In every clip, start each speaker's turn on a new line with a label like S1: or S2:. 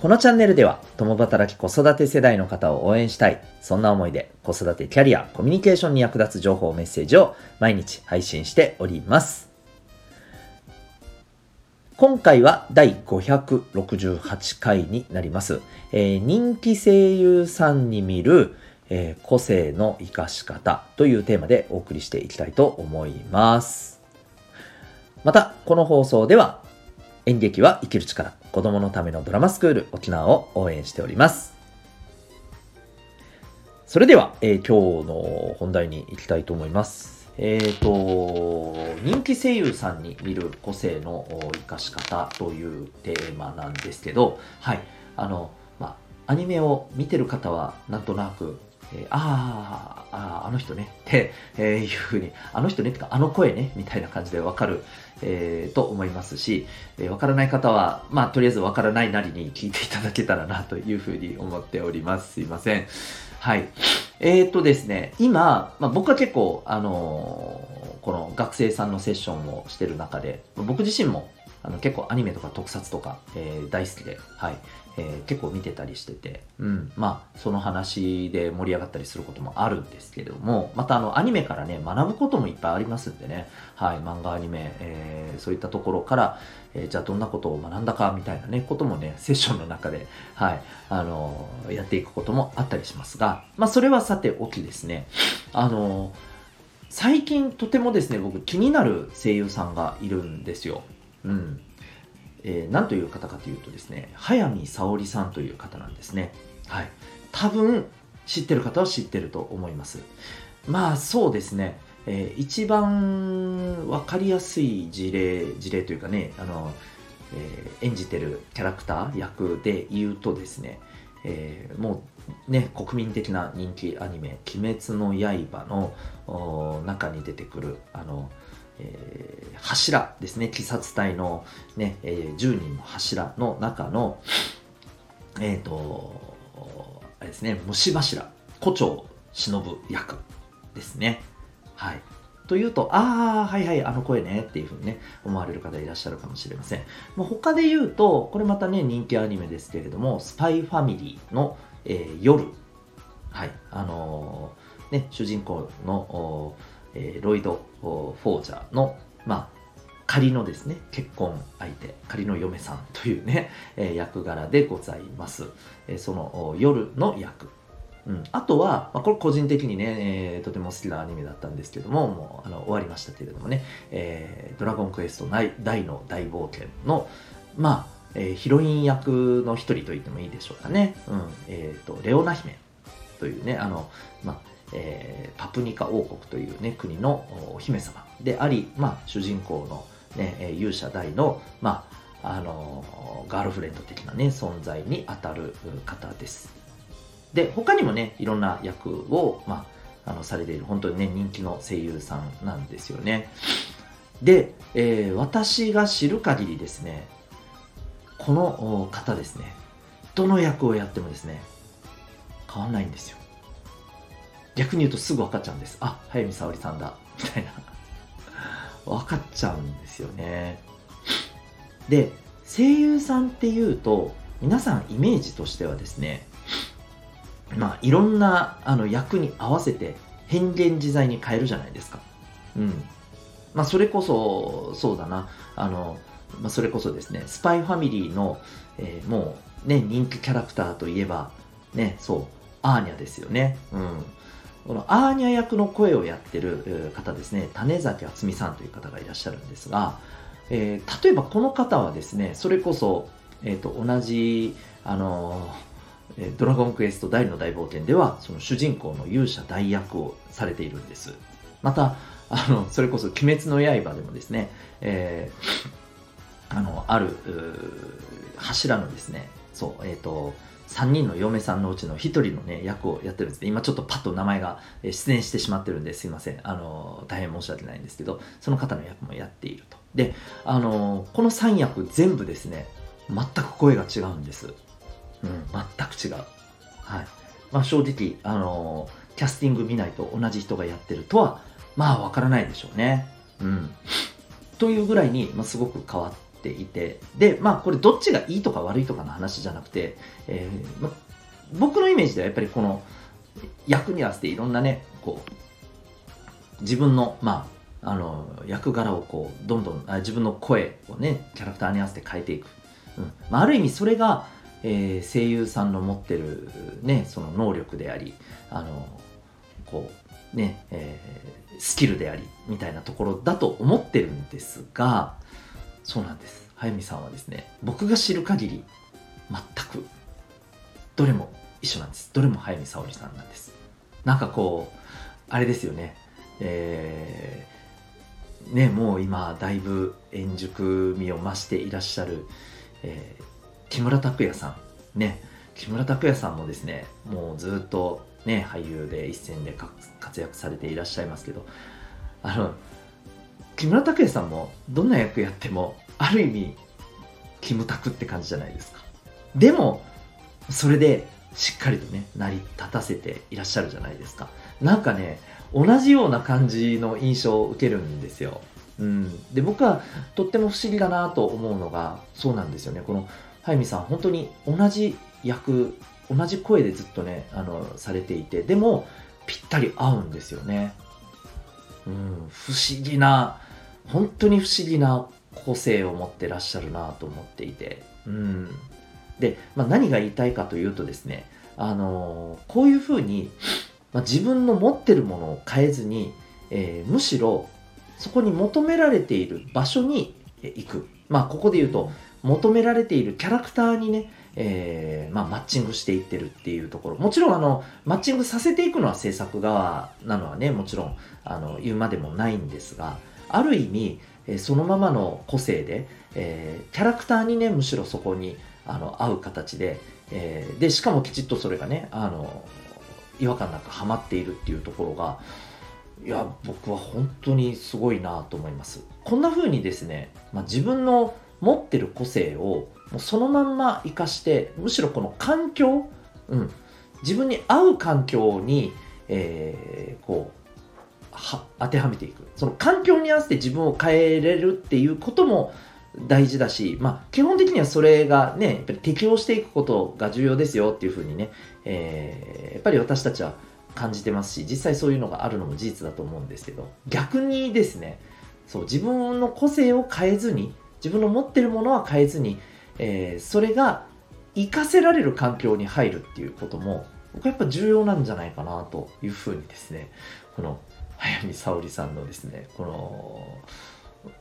S1: このチャンネルでは、共働き子育て世代の方を応援したい。そんな思いで、子育てキャリア、コミュニケーションに役立つ情報、メッセージを毎日配信しております。今回は第568回になります。えー、人気声優さんに見る、えー、個性の活かし方というテーマでお送りしていきたいと思います。また、この放送では演劇は生きる力、子供のためのドラマスクール沖縄を応援しております。それでは、えー、今日の本題に行きたいと思います。えっ、ー、と、人気声優さんに見る個性の生かし方というテーマなんですけど、はい、あの、まあ、アニメを見てる方はなんとなくえー、ああ、あの人ねって、えー、いうふうに、あの人ねってか、あの声ね、みたいな感じでわかる、えー、と思いますし、えー、からない方は、まあ、とりあえずわからないなりに聞いていただけたらな、というふうに思っております。すいません。はい。えー、っとですね、今、まあ、僕は結構、あのー、この学生さんのセッションをしてる中で、僕自身もあの結構アニメとか特撮とか、えー、大好きで、はい、えー、結構見てたりしてて、うん、まあ、その話で盛り上がったりすることもあるんですけれども、またあの、アニメからね、学ぶこともいっぱいありますんでね、はい、漫画、アニメ、えー、そういったところから、えー、じゃあどんなことを学んだかみたいなね、こともね、セッションの中で、はい、あのー、やっていくこともあったりしますが、まあ、それはさておきですね、あのー、最近とてもですね、僕気になる声優さんがいるんですよ。うん。えー、何という方かというとですね、早見沙織さんという方なんですね。はい。多分、知ってる方は知ってると思います。まあ、そうですね。えー、一番分かりやすい事例、事例というかね、あの、えー、演じてるキャラクター役で言うとですね、えー、もうね、国民的な人気アニメ、鬼滅の刃の中に出てくる、あの、えー、柱ですね、鬼殺隊のね、えー、10人の柱の中の、えっ、ー、と、あれですね、虫柱、胡蝶忍役ですね。はい。というと、ああ、はいはい、あの声ねっていうふうにね、思われる方いらっしゃるかもしれません。まあ、他で言うと、これまたね、人気アニメですけれども、スパイファミリーの、えー、夜。はい。あのー、ね、主人公の、えー、ロイド・フォージャーの、まあ、仮のですね、結婚相手、仮の嫁さんというね、えー、役柄でございます。えー、その夜の役。うん、あとは、まあ、これ個人的にね、えー、とても好きなアニメだったんですけども、もうあの終わりましたけれどもね、えー、ドラゴンクエスト大の大冒険の、まあ、えー、ヒロイン役の一人と言ってもいいでしょうかね。うん、えっ、ー、と、レオナ姫というね、あの、まあ、えー、パプニカ王国というね、国のお姫様であり、まあ、主人公のね、勇者大の、まあ、あのガールフレンド的なね、存在に当たる方です。で、他にもね、いろんな役を、まあ、あの、されている、本当にね、人気の声優さんなんですよね。で、えー、私が知る限りですね、この方ですね、どの役をやってもですね、変わんないんですよ。逆に言うとすぐ分かっちゃうんです。あ、早見沙織さんだ。みたいな。分かっちゃうんですよね。で、声優さんっていうと、皆さんイメージとしてはですね、まあ、いろんなあの役に合わせて変幻自在に変えるじゃないですか。うん。まあ、それこそ、そうだな、あの、まあ、それこそですね、スパイファミリーの、えー、もうね、人気キャラクターといえば、ね、そう、アーニャですよね。うん。このアーニャ役の声をやってる方ですね、種崎敦美さんという方がいらっしゃるんですが、えー、例えばこの方はですね、それこそ、えーと、同じ、あのー、ドラゴンクエスト大の大冒険では、その主人公の勇者大役をされているんです。また、あの、それこそ鬼滅の刃でもですね、えー、あの、ある、柱のですね、そう、えっ、と、3人の嫁さんのうちの1人のね、役をやってるんですね。今ちょっとパッと名前が出演してしまってるんですいません。あの、大変申し訳ないんですけど、その方の役もやっていると。で、あの、この3役全部ですね、全く声が違うんです。うん、全く違う。はい。まあ正直、あの、キャスティング見ないと同じ人がやってるとは、まあわからないでしょうね。うん。というぐらいに、まあ、すごく変わっていて、で、まあこれどっちがいいとか悪いとかの話じゃなくて、えーま、僕のイメージではやっぱりこの役に合わせていろんなね、こう、自分の、まあ、あの役柄をこうどんどんあ自分の声をねキャラクターに合わせて変えていく、うん。まあ、ある意味それが、えー、声優さんの持ってる、ね、その能力でありあのこうね、えー、スキルでありみたいなところだと思ってるんですがそうなんです。早見さんはですね僕が知る限り全くどれも一緒なんです。どれも早見沙織さんなんです。なんかこうあれですよね。えー、ねもう今だいぶ円熟味を増していらっしゃる、えー、木村拓哉さん。ね木村拓哉さんもですねもうずっとね俳優で一線で活躍されていらっしゃいますけどあの木村拓哉さんもどんな役やってもある意味キムタクって感じじゃないですか。でもそれでしっかりとね成り立たせていらっしゃるじゃないですか。なんかね同じような感じの印象を受けるんですよ。うん、で僕はとっても不思議だなと思うのがそうなんですよね。この早見さん本当に同じ役同じ声でずっとねあのされていてでもぴったり合うんですよね、うん、不思議な本当に不思議な個性を持ってらっしゃるなと思っていて、うん、で、まあ、何が言いたいかというとですねあのこういうふうに、まあ、自分の持ってるものを変えずに、えー、むしろそこに求められている場所に行く。まあここで言うと求められているキャラクターにね、えー、まあ、マッチングしていってるっていうところ。もちろんあのマッチングさせていくのは制作側なのはねもちろんあの言うまでもないんですがある意味そのままの個性で、えー、キャラクターにねむしろそこにあの合う形で、えー、でしかもきちっとそれがねあの違和感なくハマっているっていうところがいや僕は本当にすごいなと思います。こんな風にですね、まあ、自分の持ってる個性をもうそのまんま生かしてむしろこの環境、うん、自分に合う環境に、えー、こう当てはめていく。その環境に合わせて自分を変えれるっていうことも大事だし、まあ、基本的にはそれがねやっぱり適応していくことが重要ですよっていうふうにね、えー、やっぱり私たちは感じてますし実際そういうのがあるのも事実だと思うんですけど逆にですねそう自分の個性を変えずに自分の持ってるものは変えずに、えー、それが活かせられる環境に入るっていうことも僕はやっぱ重要なんじゃないかなというふうにですねこの早見沙織さんのですねこの、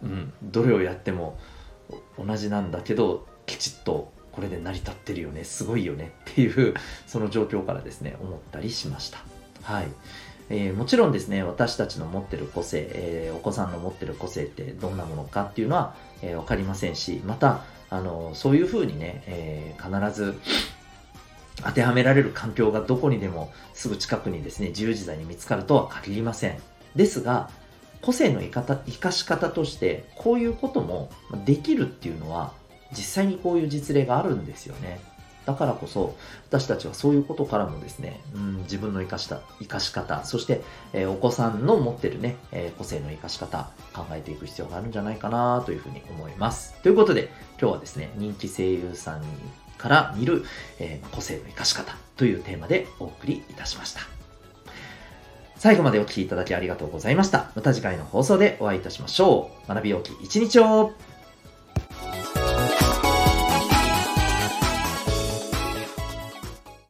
S1: うん、どれをやっても同じなんだけどきちっとこれで成り立ってるよねすごいよねっていうその状況からですね思ったりしました。はい。えー、もちろんですね私たちの持ってる個性、えー、お子さんの持ってる個性ってどんなものかっていうのは、えー、分かりませんしまたあのそういうふうにね、え必ず当てはめられる環境がどこにでもすぐ近くにですね、自由自在に見つかるとは限りません。ですが、個性の生かし方として、こういうこともできるっていうのは、実際にこういう実例があるんですよね。だからこそ、私たちはそういうことからもですね、うん、自分の生かした、生かし方、そして、えー、お子さんの持ってるね、えー、個性の生かし方、考えていく必要があるんじゃないかなというふうに思います。ということで、今日はですね、人気声優さんにから見る、えー、個性の生かし方というテーマでお送りいたしました。最後までお聴きいただきありがとうございました。また次回の放送でお会いいたしましょう。学びよき一日を